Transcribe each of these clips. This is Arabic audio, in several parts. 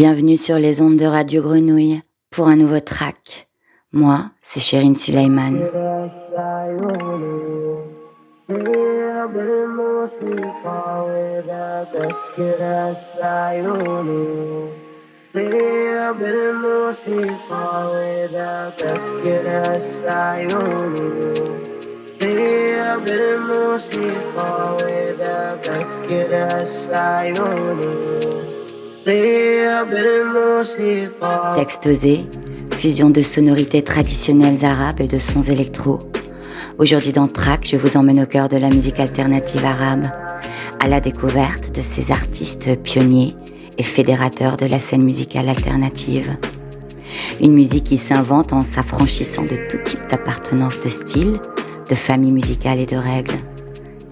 Bienvenue sur les ondes de Radio Grenouille pour un nouveau track. Moi, c'est Chérine Suleiman. Texte osé, fusion de sonorités traditionnelles arabes et de sons électro. Aujourd'hui dans Track, je vous emmène au cœur de la musique alternative arabe, à la découverte de ces artistes pionniers et fédérateurs de la scène musicale alternative. Une musique qui s'invente en s'affranchissant de tout type d'appartenance de style, de famille musicale et de règles.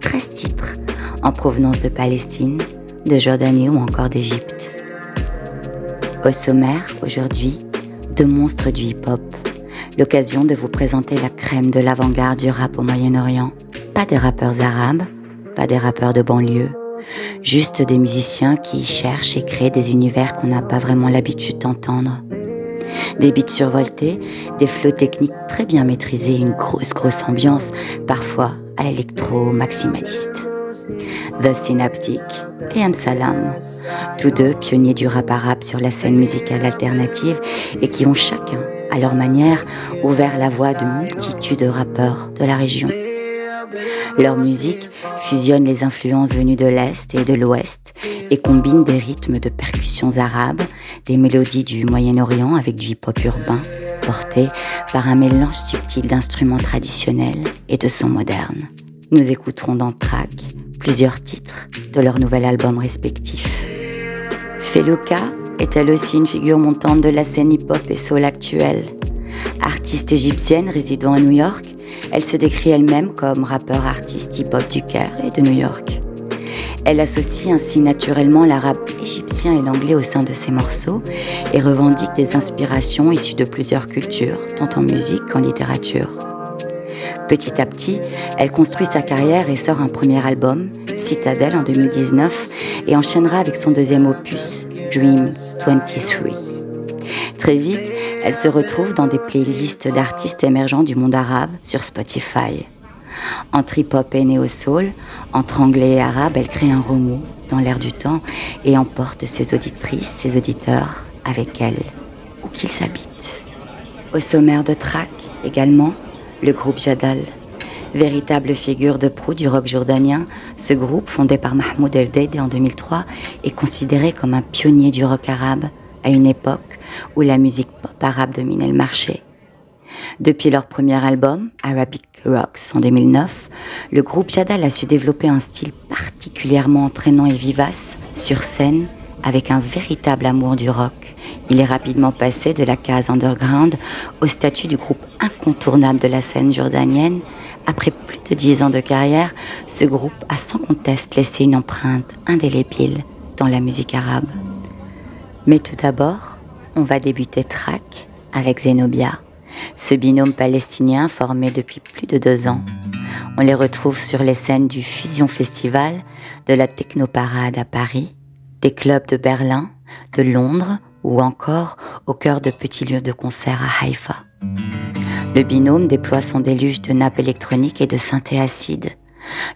13 titres en provenance de Palestine, de Jordanie ou encore d'Égypte. Au sommaire, aujourd'hui, deux monstres du hip-hop. L'occasion de vous présenter la crème de l'avant-garde du rap au Moyen-Orient. Pas des rappeurs arabes, pas des rappeurs de banlieue, juste des musiciens qui cherchent et créent des univers qu'on n'a pas vraiment l'habitude d'entendre. Des beats survoltés, des flots techniques très bien maîtrisés, une grosse grosse ambiance, parfois à l'électro maximaliste. The Synaptic et M. Tous deux pionniers du rap arabe sur la scène musicale alternative et qui ont chacun, à leur manière, ouvert la voie de multitudes de rappeurs de la région. Leur musique fusionne les influences venues de l'Est et de l'Ouest et combine des rythmes de percussions arabes, des mélodies du Moyen-Orient avec du hip-hop urbain, porté par un mélange subtil d'instruments traditionnels et de sons modernes. Nous écouterons dans Track plusieurs titres de leur nouvel album respectif. Feluka est elle aussi une figure montante de la scène hip-hop et soul actuelle. Artiste égyptienne résidant à New York, elle se décrit elle-même comme rappeur artiste hip-hop du Caire et de New York. Elle associe ainsi naturellement l'arabe égyptien et l'anglais au sein de ses morceaux et revendique des inspirations issues de plusieurs cultures, tant en musique qu'en littérature. Petit à petit, elle construit sa carrière et sort un premier album, Citadel en 2019, et enchaînera avec son deuxième opus, Dream 23. Très vite, elle se retrouve dans des playlists d'artistes émergents du monde arabe sur Spotify. Entre hip-hop et néo-soul, entre anglais et arabe, elle crée un remous dans l'air du temps et emporte ses auditrices, ses auditeurs avec elle, où qu'ils habitent. Au sommaire de track également, le groupe Jadal. Véritable figure de proue du rock jordanien, ce groupe, fondé par Mahmoud El Deid en 2003, est considéré comme un pionnier du rock arabe à une époque où la musique pop arabe dominait le marché. Depuis leur premier album, Arabic Rocks, en 2009, le groupe Jadal a su développer un style particulièrement entraînant et vivace sur scène avec un véritable amour du rock. Il est rapidement passé de la case underground au statut du groupe incontournable de la scène jordanienne. Après plus de dix ans de carrière, ce groupe a sans conteste laissé une empreinte indélébile dans la musique arabe. Mais tout d'abord, on va débuter track avec Zenobia, ce binôme palestinien formé depuis plus de deux ans. On les retrouve sur les scènes du Fusion Festival, de la Technoparade à Paris, des clubs de Berlin, de Londres ou encore au cœur de petits lieux de concert à Haïfa. Le binôme déploie son déluge de nappes électroniques et de synthé acide.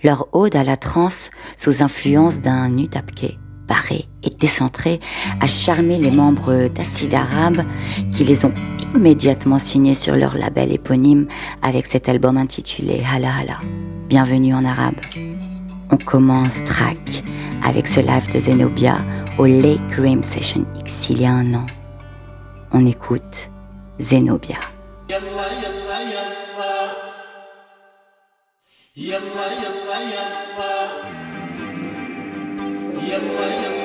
Leur ode à la trance, sous influence d'un udapke, barré et décentré, a charmé les membres d'Acide Arabe qui les ont immédiatement signés sur leur label éponyme avec cet album intitulé Hala Hala. Bienvenue en arabe. On commence track avec ce live de Zenobia au Lake Rim Session X il y a un an. On écoute Zenobia. يلا يلا يلا يلا يلا, يلا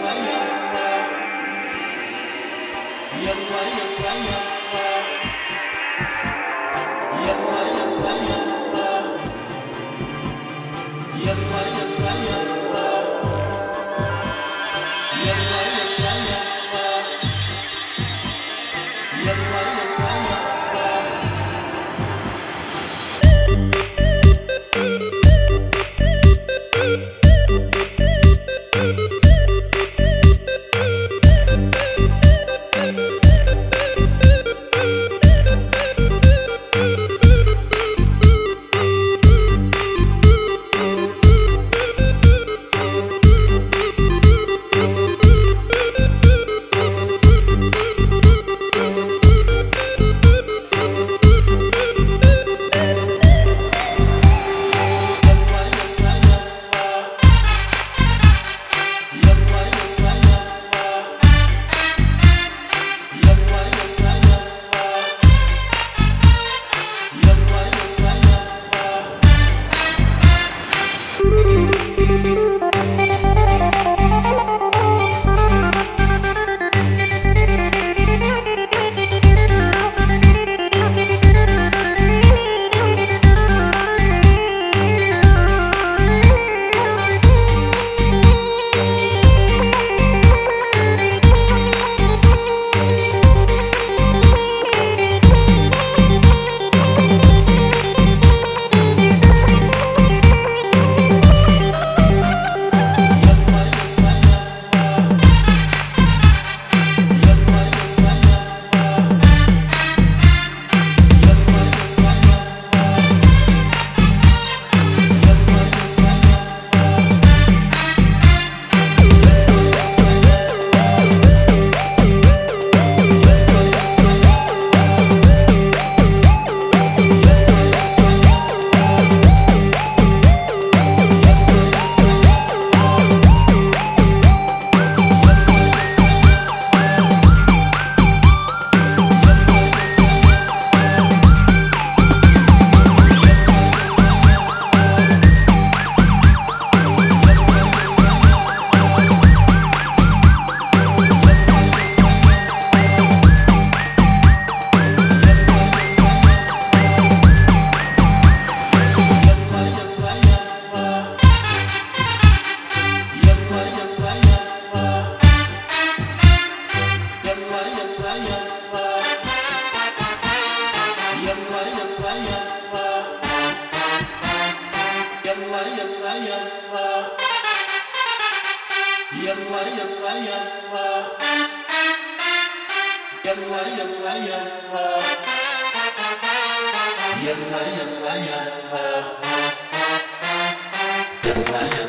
Thank you.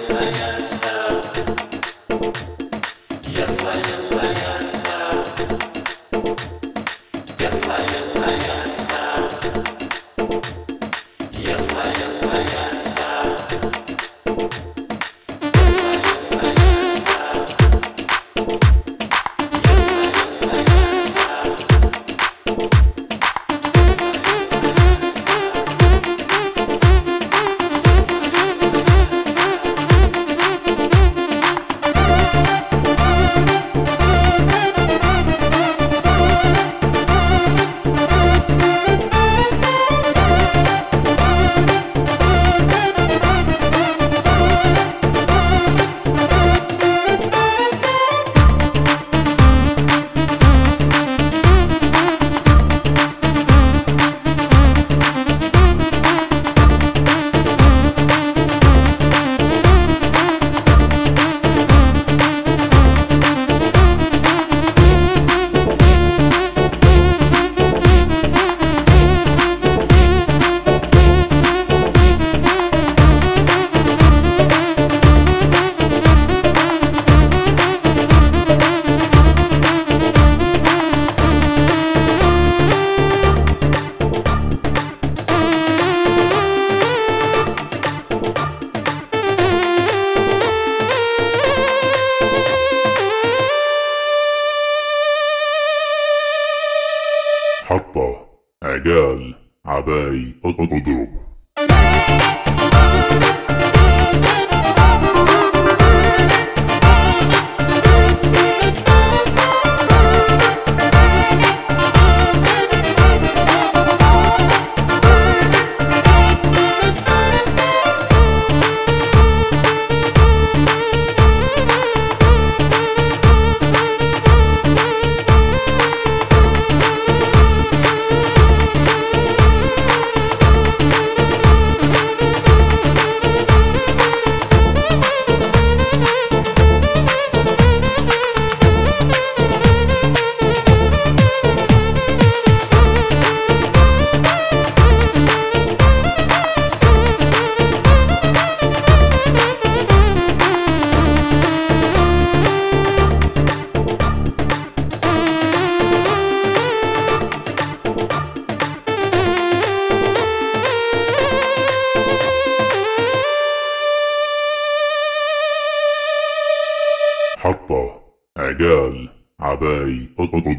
Oh o, o,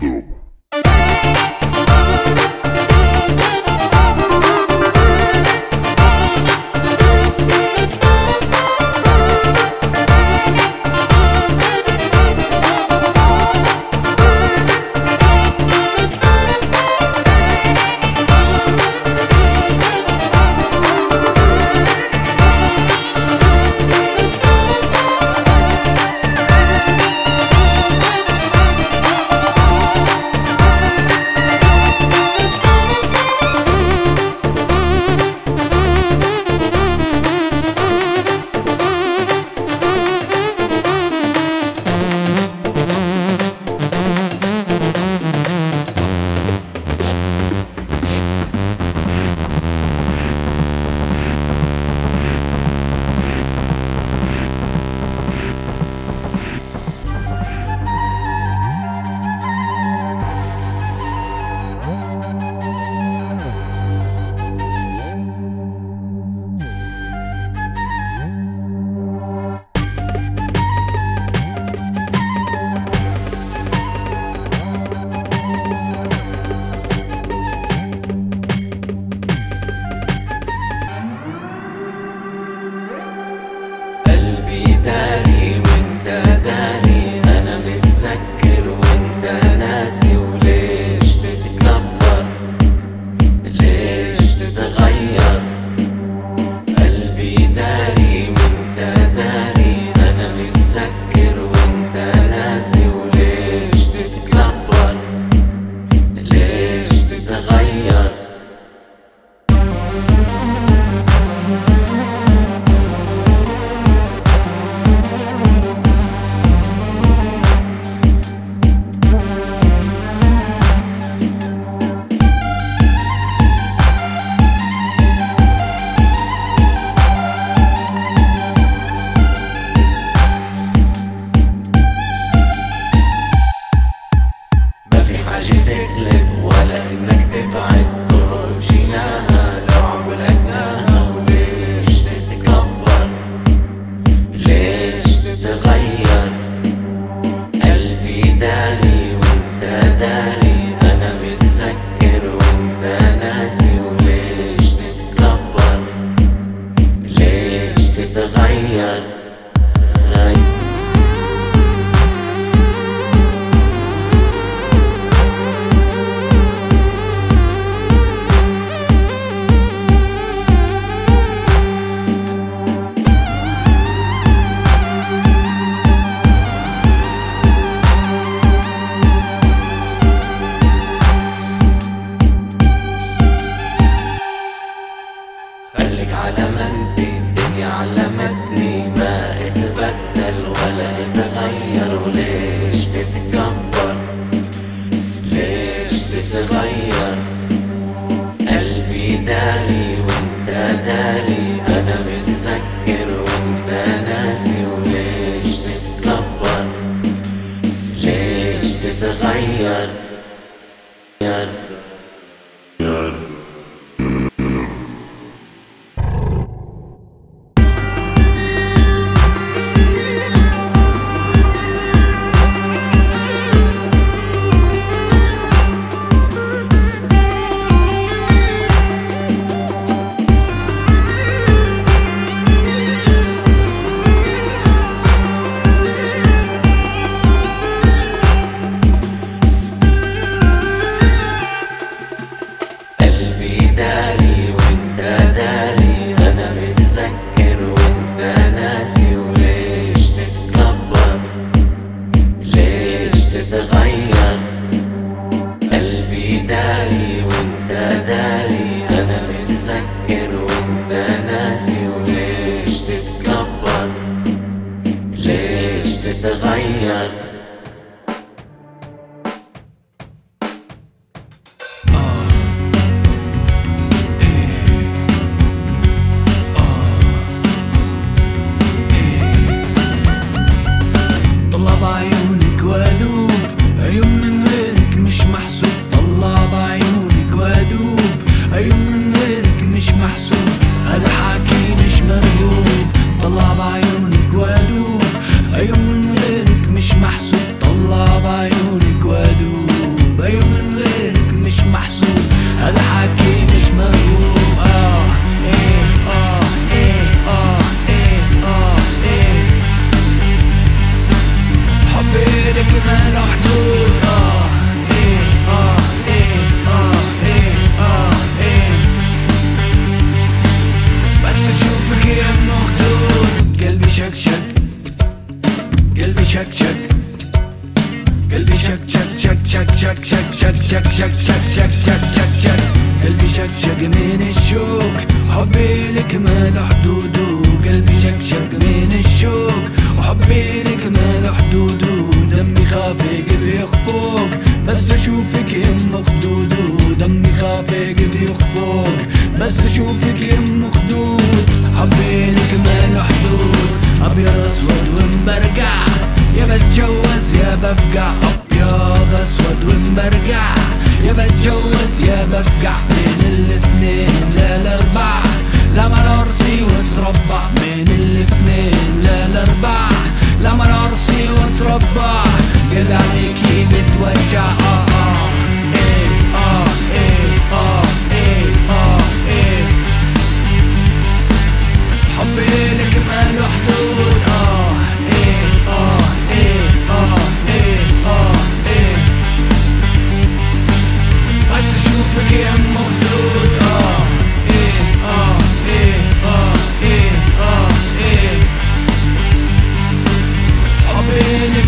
in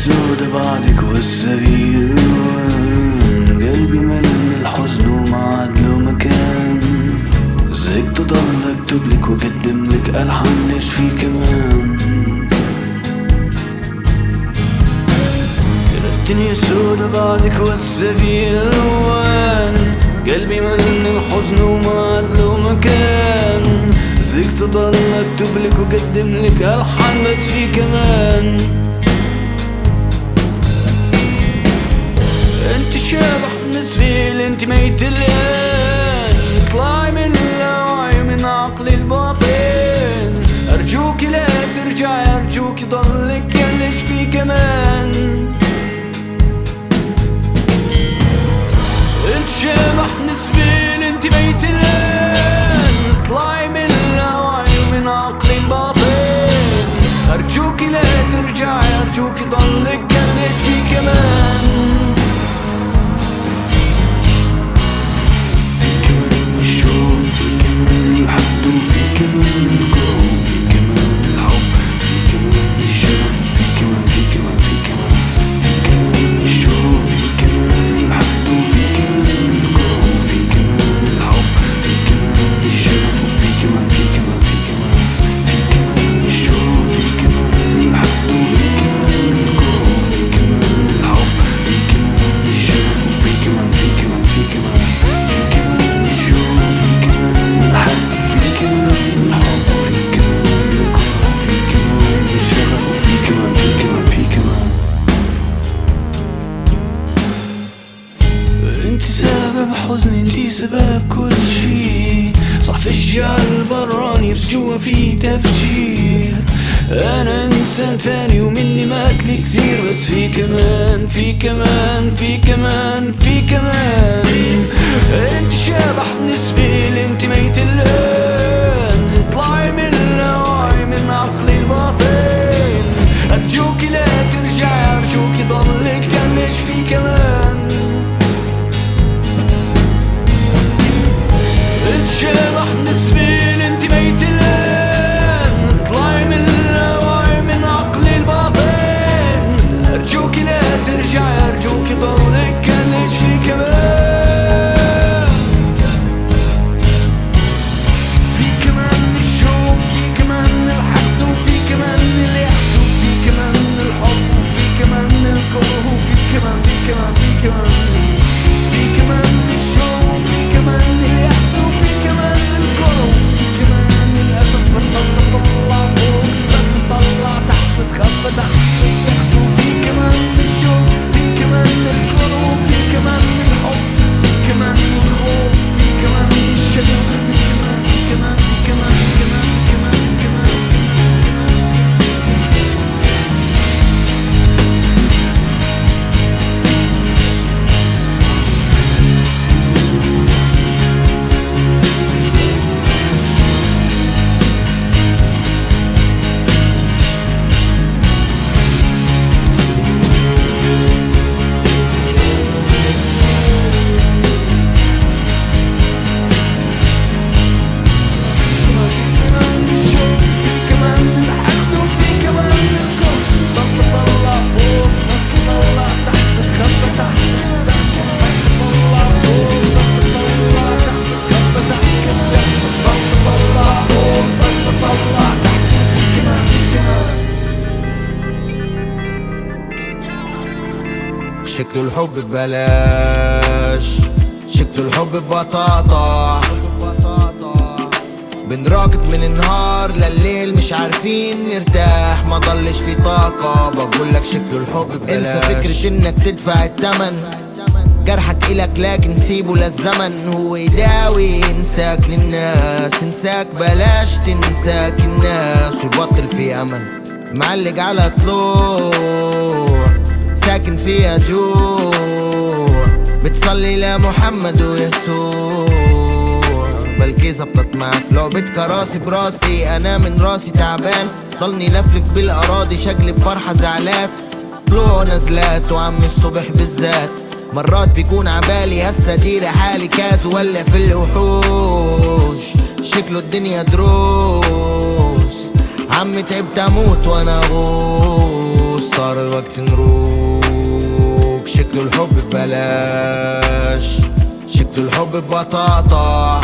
الدنيا سودة بعدك ألوان قلبي من الحزن وما عاد له مكان. زيك تضل اكتب لك واقدم لك الحان في كمان الدنيا سودة بعدك وهسه في ألوان قلبي من الحزن وما عاد له مكان. زيك تضل اكتب لك واقدم لك الحان بس في كمان. شبح لي انت ميت الان اطلعي من اللاوعي من عقلي الباطن. أرجوك لا ترجعي أرجوك ضلك ليش في كمان؟ أنت شبح لي انت ميت الان اطلعي من اللاوعي من عقلي الباطن. أرجوك لا ترجعي أرجوك ضلك ليش في كمان؟ وفي كمان سبب كل شي صح في الجال براني بس جوا في تفجير. أنا إنسان ثاني ومني ماكلي كثير. بس في كمان في كمان في كمان في كمان. أنت شبح بالنسبة لي أنت ميت الآن. اطلعي من اللاوعي من عقلي الباطن. أرجوك لا ترجعي أرجوك ضلك ليش في كمان. انت الحب ببلاش. شكل الحب ببطاطا. بنراكض من النهار لليل مش عارفين نرتاح. ما ضلش في طاقة. بقولك شكل الحب ببلاش. انسى فكرة إنك تدفع التمن. جرحك إلك لكن سيبه للزمن. هو يداوي ينساك للناس. انساك بلاش تنساك الناس ويبطل في أمل. معلق على طلوع ساكن فيها جوع. بتصلي لمحمد ويسوع. بلكي زبطت معك لعبة كراسي براسي. أنا من راسي تعبان. ضلني لفلف بالأراضي. شقلب فرحة زعلات طلوع نزلات وعمي الصبح بالذات. مرات بيكون عبالي هسه دي حالي كاز ولع في الوحوش. شكله الدنيا دروس. عمي تعبت أموت وأنا غوص صار الوقت نروق شكله الحب ببلاش. شكله الحب ببطاطا.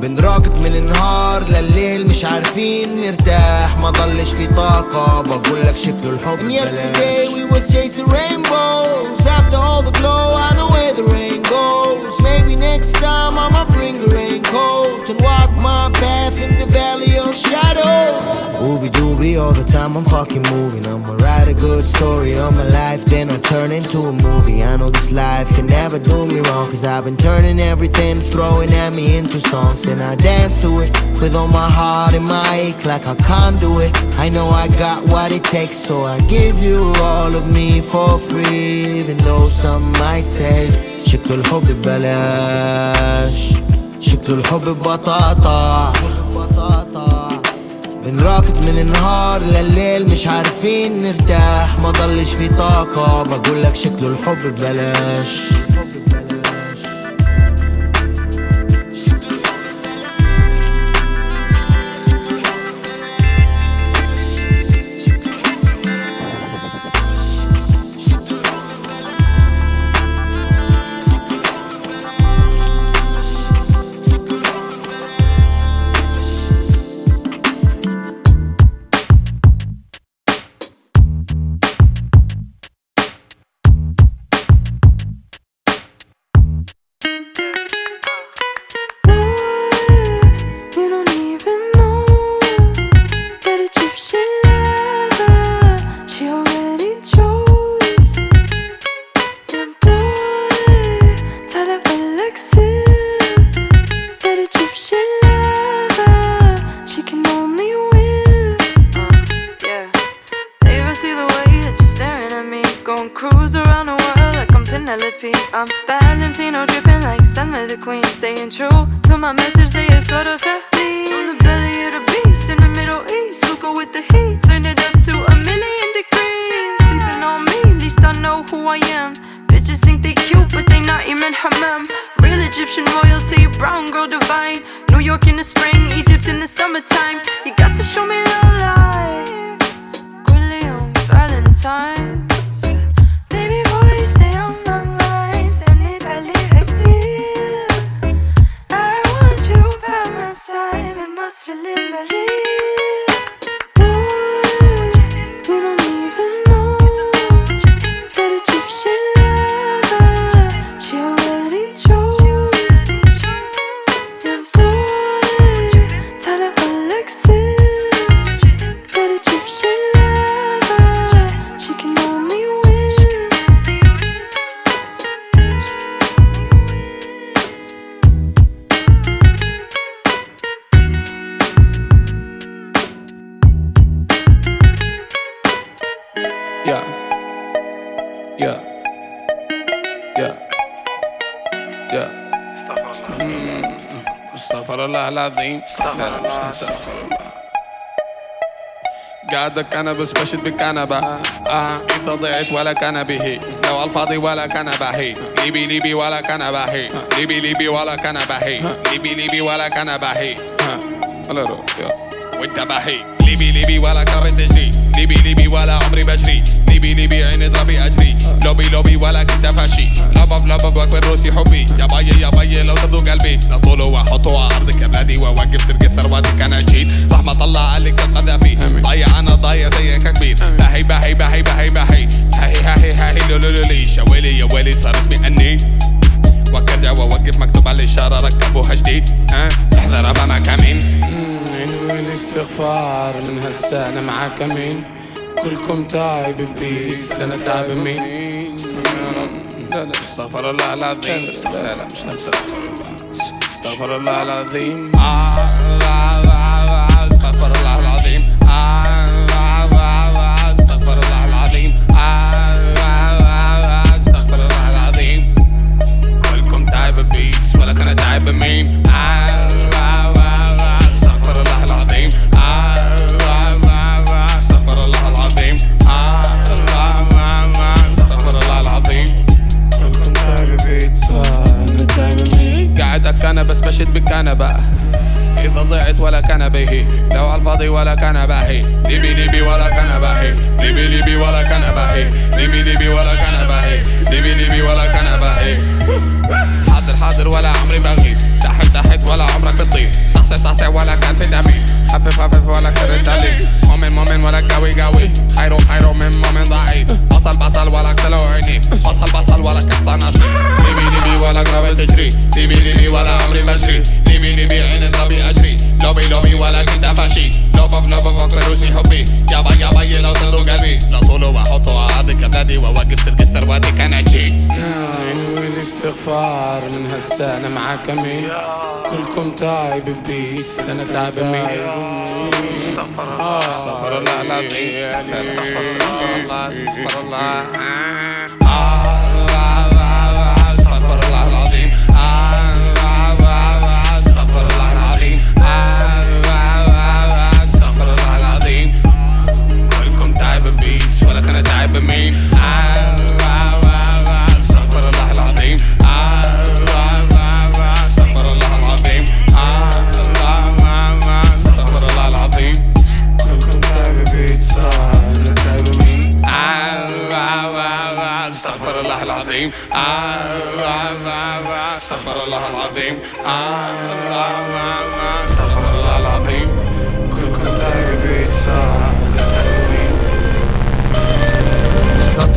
بنراقد من النهار لليل مش عارفين نرتاح. ما ضلش في طاقة بقولك شكله الحب And yesterday we was chasing rainbows. After all the glow I know where the rain goes. Maybe next time I'ma bring a raincoat And walk my path in the valley of shadows. Ooby dooby all the time I'm fucking moving. I'ma write a good story on my life Then I'll turn into a movie. I know this life can never do me wrong Cause I've been turning everything throwing at me into songs. And I dance to it with all my heart and my ache Like I can't do it. I know I got what it takes So I give you all of me for free Even though some might say شكله الحب ببلاش. شكله الحب ببطاطا. بنراقد من النهار لليل مش عارفين نرتاح. ما ضلش في طاقة. بقولك شكله الحب ببلاش. كنبس بشد بالكنبة. آه إنت ضيعت ولا كان به. لو الفاضي ولا كان بهي ليبي ليبي ولا كان بهي ليبي ليبي ولا كان بهي ليبي ليبي ولا كان بهي ولا رو وانت بهي ليبي ليبي ولا كان تجري. ليبي ليبي ولا عمري بجري. ليبي ليبي عيني ضربي أجري. لوبي لوبي ولا كنت فاشي. لبف لبف واكبر روسي حبي يا باي يا باي لو ترضوا قلبي لا طوله واحطه على ارضك يا بلادي واوقف سرقة ثرواتك أنا جيت رحمة الله عليك القذافي ضايع أنا ضايع زيك كبير بهي بهي بهي بهي بهي هاي هاي هاي لو لو لو لي شويلي يا ويلي صار اسمي اني وارجع واوقف مكتوب على الاشاره ركبوها جديد ها احذر امام كمين انوي الاستغفار من هسه أنا معاك امين كلكم تايب بليز أنا تايب مين لا لا استغفر الله العظيم. لا لا مش نفسك استغفر الله العظيم. آه، آه، آه، استغفر الله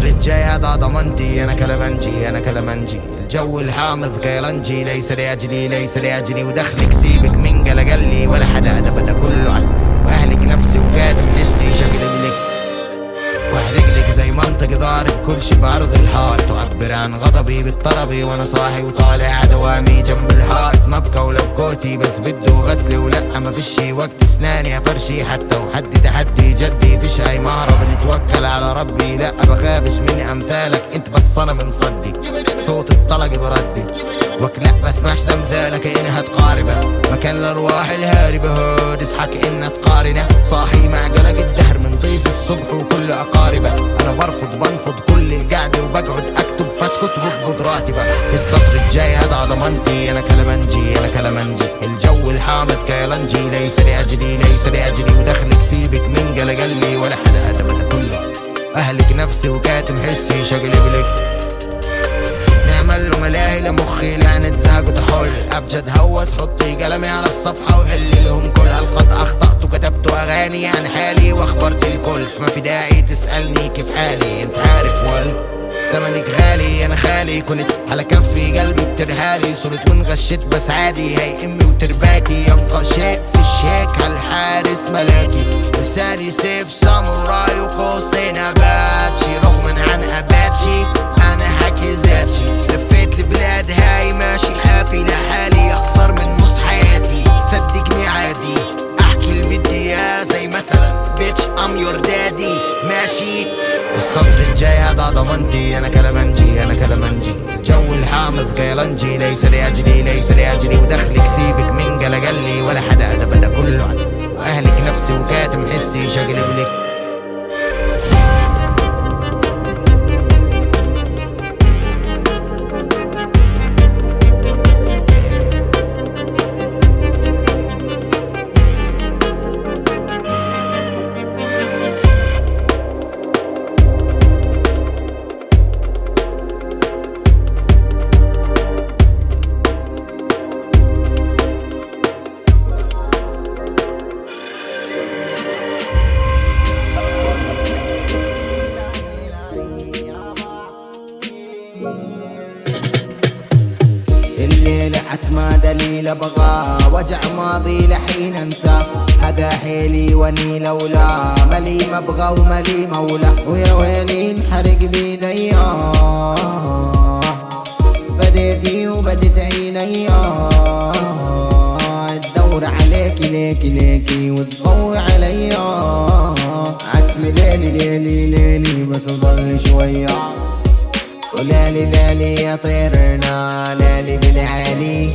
السطر الجاي هذا ضمنتي. أنا كلمنجي أنا كلمنجي. الجو الحامض كيلنجي. ليس لأجلي ليس لأجلي. ودخلك سيبك من قلقلي. ولا حدا ده بدا كله وأهلك نفسي وكاتم حسي شقلب لك واحلق منطق ضارب كل شي بعرض الحائط تعبر عن غضبي بالطربي وأنا صاحي وطالع دوامي جنب الحائط ما بكى ولا بكوتي بس بده غسلي ولا. ما فيش وقت اسناني أفرشي حتى وحدي تحدي جدي. فيش أي مهرب نتوكل على ربي. لا بخافش من أمثالك. أنت بس أنا مصدي. صوت الطلق بردي. وكلا بسمعش لامثالك إنها تقاربة. مكان الأرواح الهاربة. هود اصحك انها تقارنة. صاحي مع قلق الدهر من طيس الصبح وكل أقاربة. أنا برفض بنفض كل القعدة وبقعد أكتب فاسكت بقبض راتبة. السطر الجاي هذا ضمنتي أنا كلمنجي أنا كلمنجي. الجو الحامض كيلنجي ليس لأجلي ليس لأجلي. ودخلك سيبك من قلقلي ولا حدا ادب كله. أهلك نفسي وكاتم حسي شقلب لك نعمل له ملاهي لمخي لعنة زهق وتحل أبجد هوس حطي قلمي على الصفحة وحلي لهم كل هالقد. أخطأت وكتبت أغاني عن حالي وأخبرت الكل. فما في داعي تسألني كيف حالي؟ أنت عارف ولا زمنك غالي. أنا خالي. كنت على كفي قلبي بترهالي صرت وانغشيت بس عادي. هي أمي وترباتي ينقى شيء في الشيك هالحارس ملاكي. لساني سيف ساموراي وقوسين أباتشي. رغما عن أباتشي. أنا حكي ذاتي لفيت البلاد هاي ماشي حافي لحالي أكثر من نص حياتي. صدقني عادي. أحكي اللي بدي إياه زي مثلا بيتش ام يور دادي ماشي. السطر الجاي هذا ضمنتي. أنا كلمنجي أنا كلمنجي. الجو الحامض كيلنجي ليس لأجلي ليس لأجلي. ودخلك سيبك من قلقلي. ولا حدا ده بدا كله واهلك نفسي وكاتم حسي. شقلب لك حيلي وني لولا. ملي مبغى وملي مولى ويا ويلي انحرق بيدي بديتي وبدت عيني تدور عليكي ليكي ليكي وتضوي علي عتم ليلي ليلي ليلي بس ضل شوية. ولالي لالي يا طيرنا لالي بالعالي.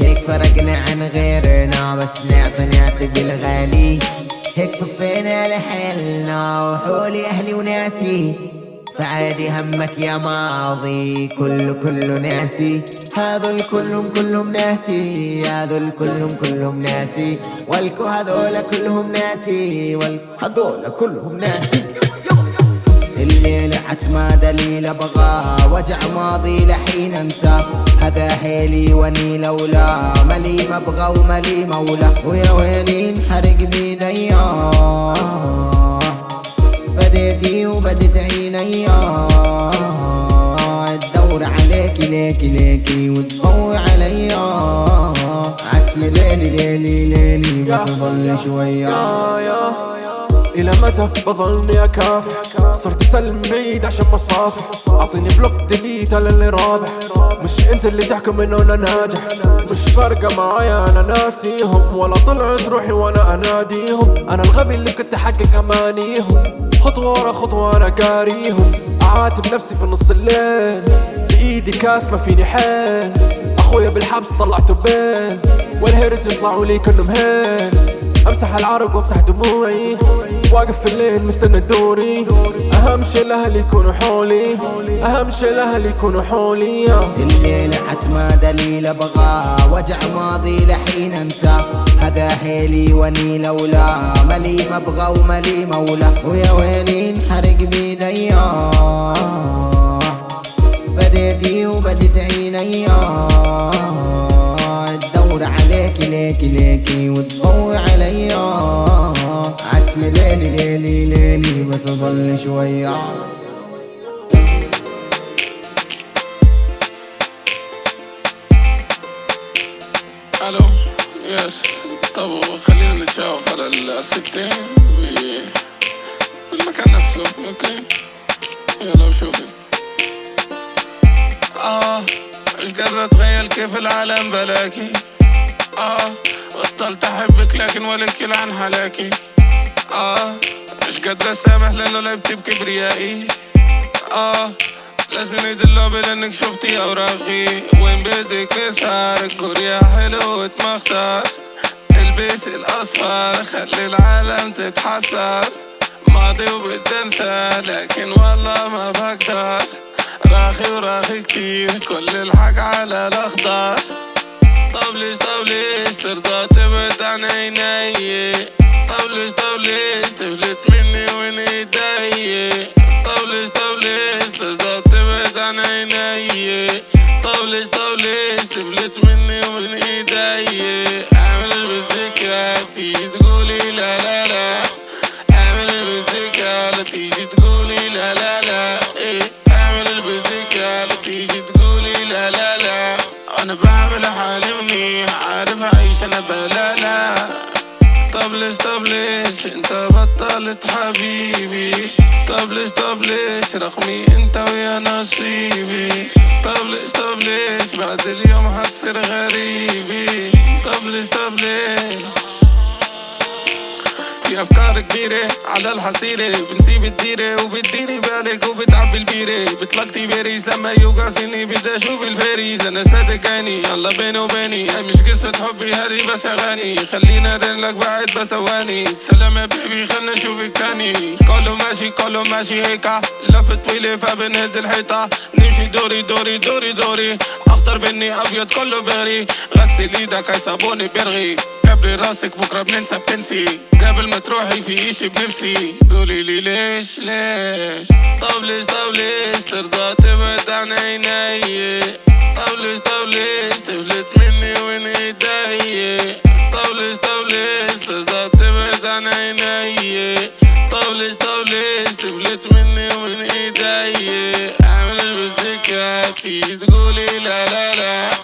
هيك فرقنا عن غيرنا بس نعطي نعطي بالغالي هيك صفينا لحالنا وحولي أهلي وناسي. فعادي همك يا ماضي كله كله ناسي. هذول كلهم كلهم ناسي هذول كلهم كلهم ناسي. والكو هذول كلهم ناسي والكو هذول كلهم ناسي. الليلة حتما دليل أبغى وجع ماضي لحين انساه هذا حيلي وني لولا. ملي مبغى وملي مولى. ويا ويلي انحرق بيديا بديتي وبدت عينيا. الدور عليكي ليكي ليكي وتضوي عليا. عتمي ليلي ليلي ليلي بس ضل يا إلى متى؟ بظلني أكافح صرت أسلم بعيد عشان مصافح أعطيني بلوك ديليت على اللي رابح. مش أنت اللي تحكم إنه أنا ناجح. مش فارقة معايا أنا ناسيهم. ولا طلعت روحي وأنا أناديهم. أنا الغبي اللي كنت أحقق أمانيهم. خطوة ورا خطوة أنا قاريهم. أعاتب نفسي في نص الليل. بإيدي كاس ما فيني حيل. أخويا بالحبس طلعته بين والهيرس يطلعوا لي كلهم هين أمسح العرق وأمسح دموعي. واقف في الليل مستنى دوري. أهم شي الأهل يكونوا حولي. أهم شي الأهل يكونوا حولي. الليلة حتما دليل أبغى وجع ماضي لحين انساه هذا حيلي وني لولا. ملي مبغى وملي مولى. ويا ويلي انحرق بيديا بديتي وبدت عينيا الدور عليكي ليكي ليكي عتمي ليلي ليلي ليلي بس اضل شوية. ألو yes طب خلينا نتشاف على الستة ب- بالمكان نفسه okay. يلا وشوفي. آه مش قادر أتخيل كيف العالم بلاكي؟ آه بطلت أحبك لكن ولك عن حلاكي آه مش قادر أسامح لأنه لعبت بكبريائي آه لازم اللعبة لأنك شفتي أوراقي. وين بدك نسهر كوريا حلو مختار البس الأصفر خلي العالم تتحسر. ماضي وبدي انسى لكن والله ما بقدر. راخي وراخي كتير كل الحق على الأخضر. طب ليش طب ليش ترضى تبعد عن عيني. Dobles, dobles, dobles minni og inni í dag Dobles, dobles, dobles átti með hann að í næ Dobles, dobles, dobles minni og inni í dag انت بطلت حبيبي. طب ليش طب ليش؟ رقمي انت ويا نصيبي. طب ليش طب ليش؟ بعد اليوم هتصير غريبي. طب ليش طب ليش؟ في أفكار كبيرة على الحصيرة بنسيب الديرة وبديني بالك وبتعبي البيرة. بتلقتي بيريز لما يوقع سني بدي أشوف الفيريز أنا صادق عيني يلا بيني وبيني. هاي مش قصة حبي هذه بس أغاني. خلينا لك بعد بس ثواني. سلام يا بيبي خلنا نشوفك تاني كله ماشي كله ماشي هيكا لفة طويلة فبنهد الحيطة. نمشي دوري دوري دوري دوري. أخضر بني أبيض كله بغري غسل إيدك هاي صابوني بيرغي. كبري راسك بكرة بننسى بتنسي قبل ما تروحي في إشي بنفسي. قولي لي ليش ليش؟ طب ليش طب ليش ترضى تبعد عن عيني. طب ليش طب ليش تفلت مني ومن إيدي. طب ليش طب ليش ترضى تبعد عن عيني. طب ليش طب ليش تفلت مني ومن إيدي. أعمل بدك تقولي لا لا لا.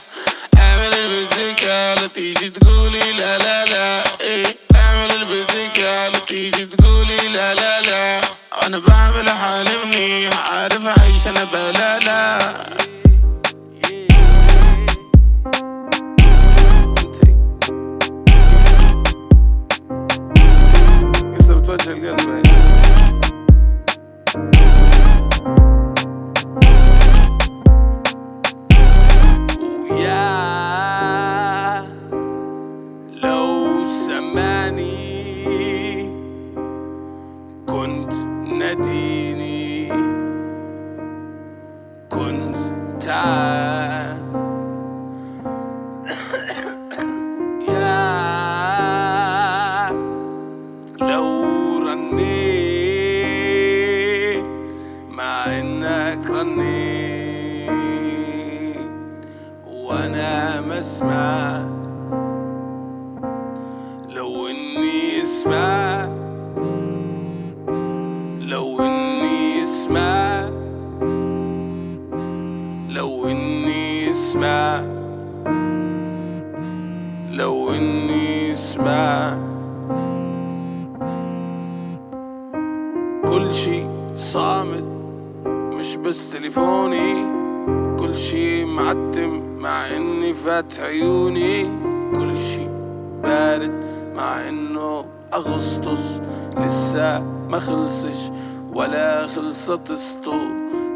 خلصت قصته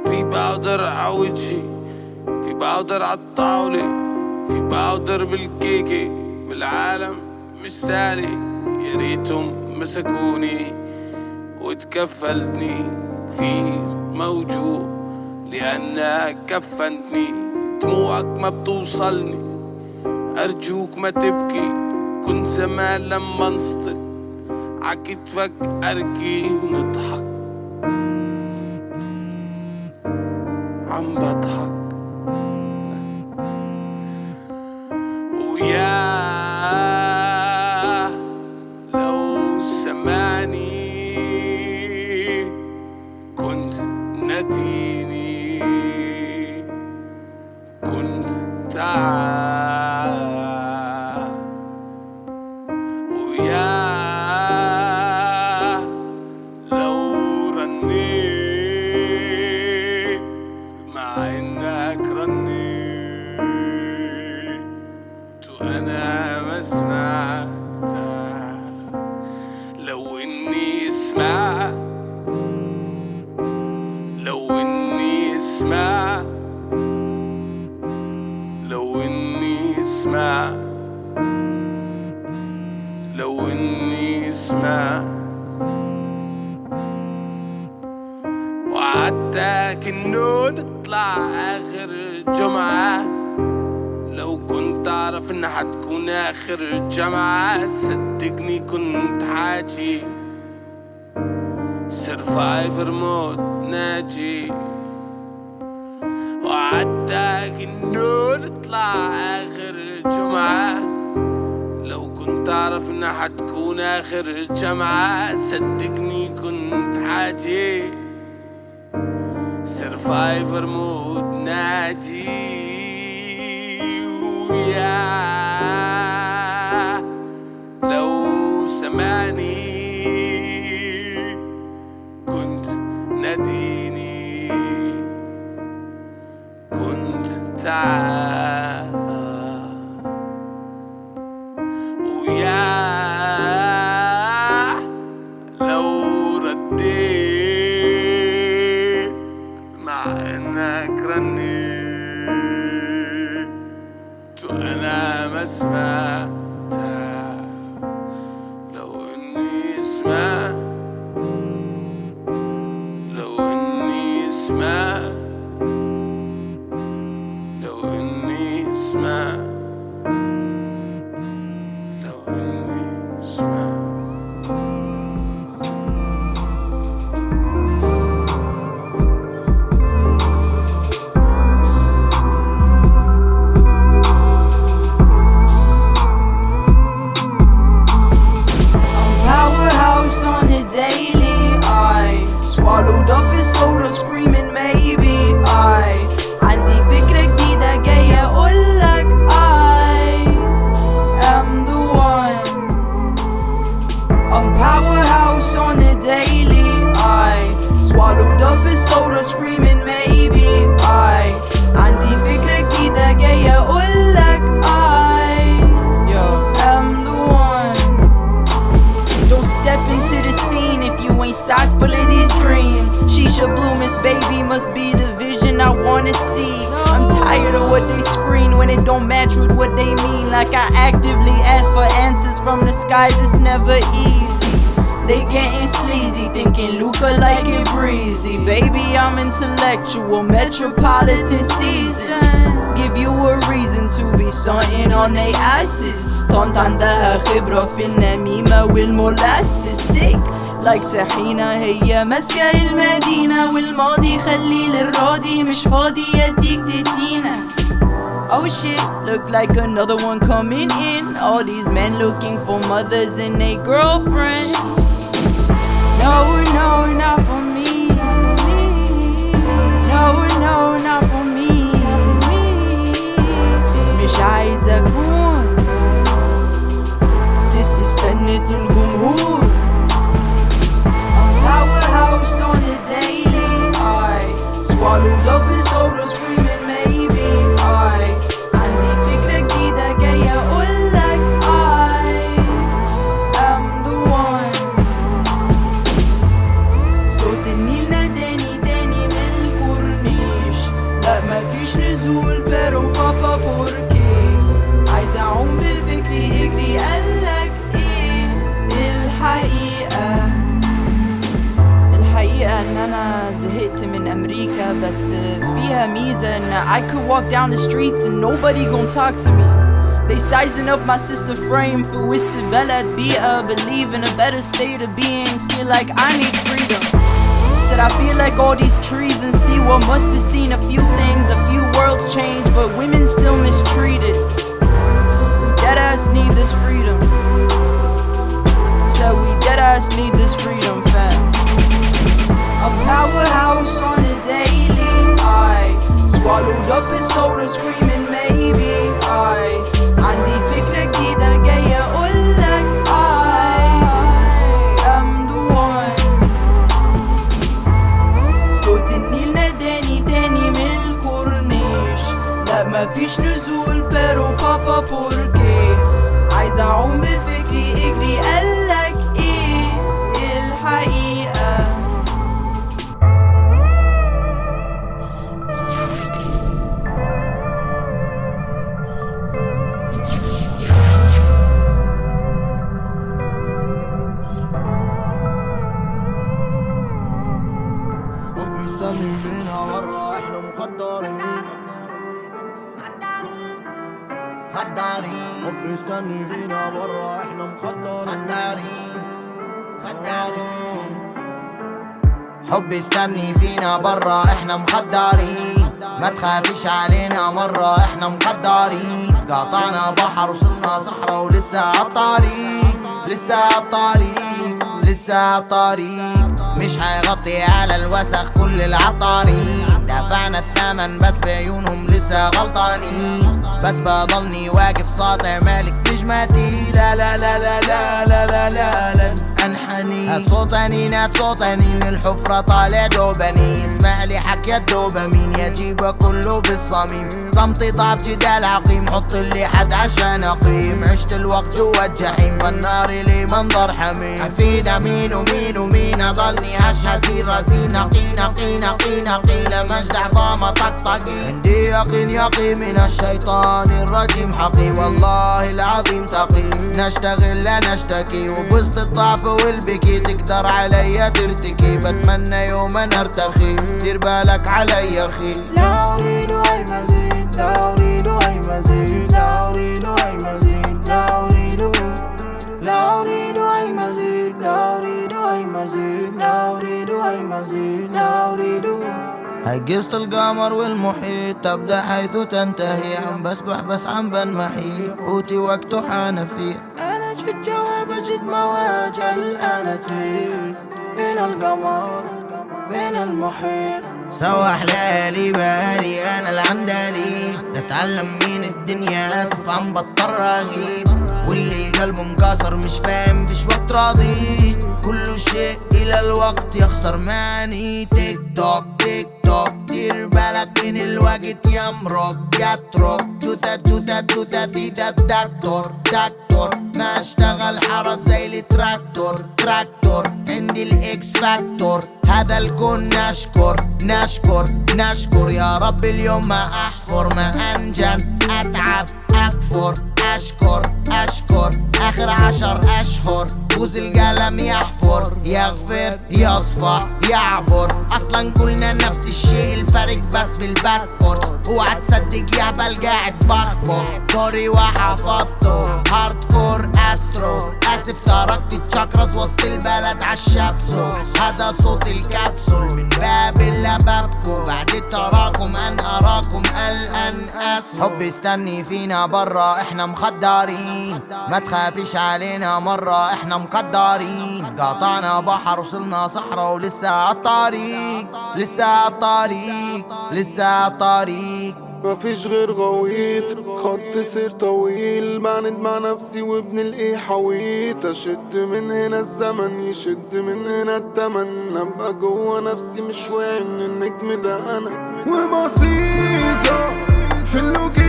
في باودر عوجهي في باودر عالطاولة في باودر بالكيكة. والعالم مش سالي يا ريتهم مسكوني. وتكفلتني كثير موجوع لأنك كفنتني. دموعك ما بتوصلني. أرجوك ما تبكي كنت زمان لما انسطل عكتفك أركي ونضحك. thinking Luca like it breezy. Baby, I'm intellectual, metropolitan season. Give you a reason to be stunting on they asses. طنط عندها خبرة في النميمة والمولاسس thick like طحينة هي ماسكة المدينة والماضي خلي للراضي مش فاضي يديك تتينة Oh shit, look like another one coming in. All these men looking for mothers and they girlfriends. No, no, not for me. No, no, not for me. مش عايز أكون أغنية الجمهور Powerhouse on a daily I swallowed up his soda screaming زهقت من امريكا بس فيها ميزة ان I could walk down the streets and nobody gon' talk to me They sizing up my sister frame for Wisted Bella Bia Believe in a better state of being Feel like I need freedom Said I feel like all these trees and see what must have seen a few things, a few worlds change, but women still mistreated. We dead ass need this freedom. Said we dead ass need this freedom, fam. A powerhouse on the daily. I swallowed up his soda, screaming maybe. I عندي فكرة جديدة جاية أقولك I am the one. صوت النيل ناداني تاني من الكورنيش لا مفيش نزول بيرو بابا بوركي عايز اعوم بفكري حب يستني فينا برا إحنا مخدرين. ما تخافيش علينا مرة إحنا مقدرين قاطعنا بحر وصلنا صحراء ولسه عالطريق لسه عالطريق لسه عالطريق مش هيغطي على الوسخ كل العطارين. دفعنا الثمن بس بعيونهم لسه غلطانين. بس بضلني واقف ساطع مالك نجمتي. لا لا لا لا لا لا لا لا, لا. أنحني. هات صوت انين هات صوت انين الحفرة طالع دوبني اسمع لي حكي الدوبامين. يا جيبه كله بالصميم. صمتي طاف جدال عقيم. حط لي حد عشان أقيم. عشت الوقت جوا الجحيم. فالنار لي منظر حميم. افيد مين ومين ومين. أضلني هش هزير رزين نقي نقي نقي نقي لما أجدع ضامة طقطقي عندي يقين يقي من الشيطان الرجيم. حقي والله العظيم تقي نشتغل لا نشتكي. وبسط الضعف والبكي تقدر عليا ترتكي. بتمنى يوما أرتخي. دير بالك علي أخي. لا أريد أي مزيد. لا أريد أي مزيد. لا أريد أي مزيد. لا أريد لا أريد أي مزيد. لا أريد أي مزيد. لا أريد أي مزيد. لا أريد هيقصت القمر والمحيط. تبدأ حيث تنتهي. عم بسبح بس عم بنمحي. قوتي وقته حان فيه. أنا جد جواب جد مواجه الآلتي بين القمر بين المحيط. سوح ليالي بالي أنا العندلي نتعلم من الدنيا أسف عم بضطر أغيب. واللي قلبه مكسر مش فاهم فيش وقت راضي. كل شيء إلى الوقت يخسر. ماني تيك توك تيك توك. دير بالك من الوقت يمرق يترك توتا توتا توتا ذيدا دكتور دكتور ما اشتغل حرط زي التراكتور. تراكتور عندي الاكس فاكتور هذا الكون نشكر نشكر نشكر. يا رب اليوم ما أحفر ما أنجن. أتعب أكفر أشكر. أشكر آخر عشر أشهر. بوز القلم يحفر يغفر يصفح يعبر. أصلا كلنا نفس الشيء الفرق بس بالباسبورت. اوعى تصدق يهبل قاعد بخبط دوري وحفظته. هارد كور أسترو. آسف تركت التشاكرز وسط البلد عالشابسو هذا صوت الكبسول من باب الا بابكو بعد التراكم أن أراكم الان إس. حب يستني فينا برا. إحنا مخدرين. ما تخافيش علينا مرة إحنا مقدرين. قاطعنا بحر وصلنا صحراء ولسه عالطريق لسه عالطريق لسه عالطريق مفيش غير غويط خط سير طويل. بعند مع نفسي وبنلقي حويط. أشد من هنا الزمن يشد من هنا التمن أبقى جوا نفسي مش واعي إن النجم ده أنا. وبسيطة في بيدك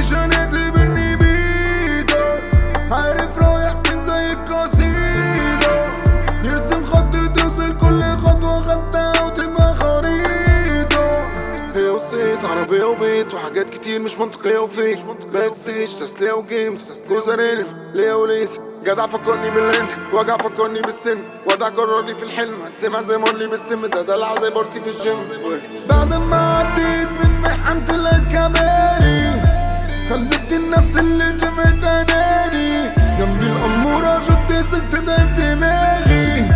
عارف رايح فين زي القصيدة يرسم خط توصل كل خطوة خدتها وتبقى خريطة. هي وصيت عربية وبيت وحاجات كتير مش منطقية وفيك باك ستيج تسلية وجيمز الف ليا وليس. جدع فكرني بالهند وجع فكرني بالسن. ودع قرر لي في الحلم هتسمع زي مارلي بالسم. ده دلع زي بارتي في الجيم. بعد ما عديت من محن طلعت كمالي خليت النفس اللي تمت أناني. جنبي الأمورة شد سكت ده في دماغي.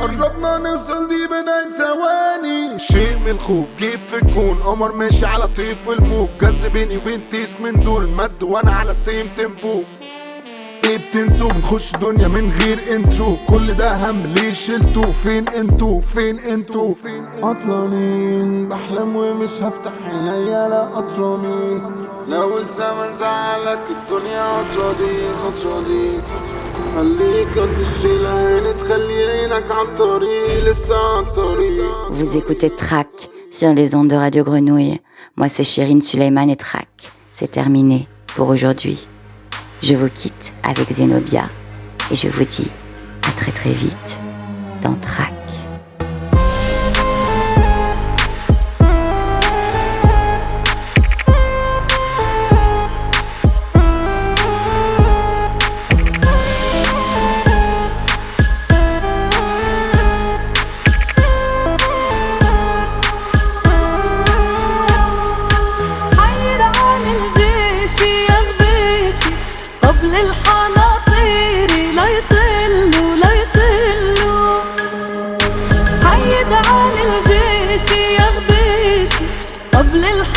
قربنا نوصل دي بداية ثواني. شيء من الخوف جيب في الكون. قمر ماشي على طيف الموج. جذر بيني وبين تيس من دول مد. وأنا على سيم إيه بتنسوا بنخش دنيا من غير انترو كل ده هم ليه شلتوا فين انتوا فين انتوا عطلانين بحلم ومش هفتح عينيا لا قطرانين لو الزمن زعلك الدنيا هتراضيك هتراضيك خليك قد الشيلة هنا تخلي عينك عالطريق لسه عالطريق Vous écoutez Track sur les ondes de Radio Grenouille. Moi, c'est Chérine Suleiman et Track. C'est terminé pour aujourd'hui. Je vous quitte avec Zenobia et je vous dis à très très vite dans Track. طبل الحناطير لا يطلوا لا يطلوا حيد عن الجيش يا طبل الحناطير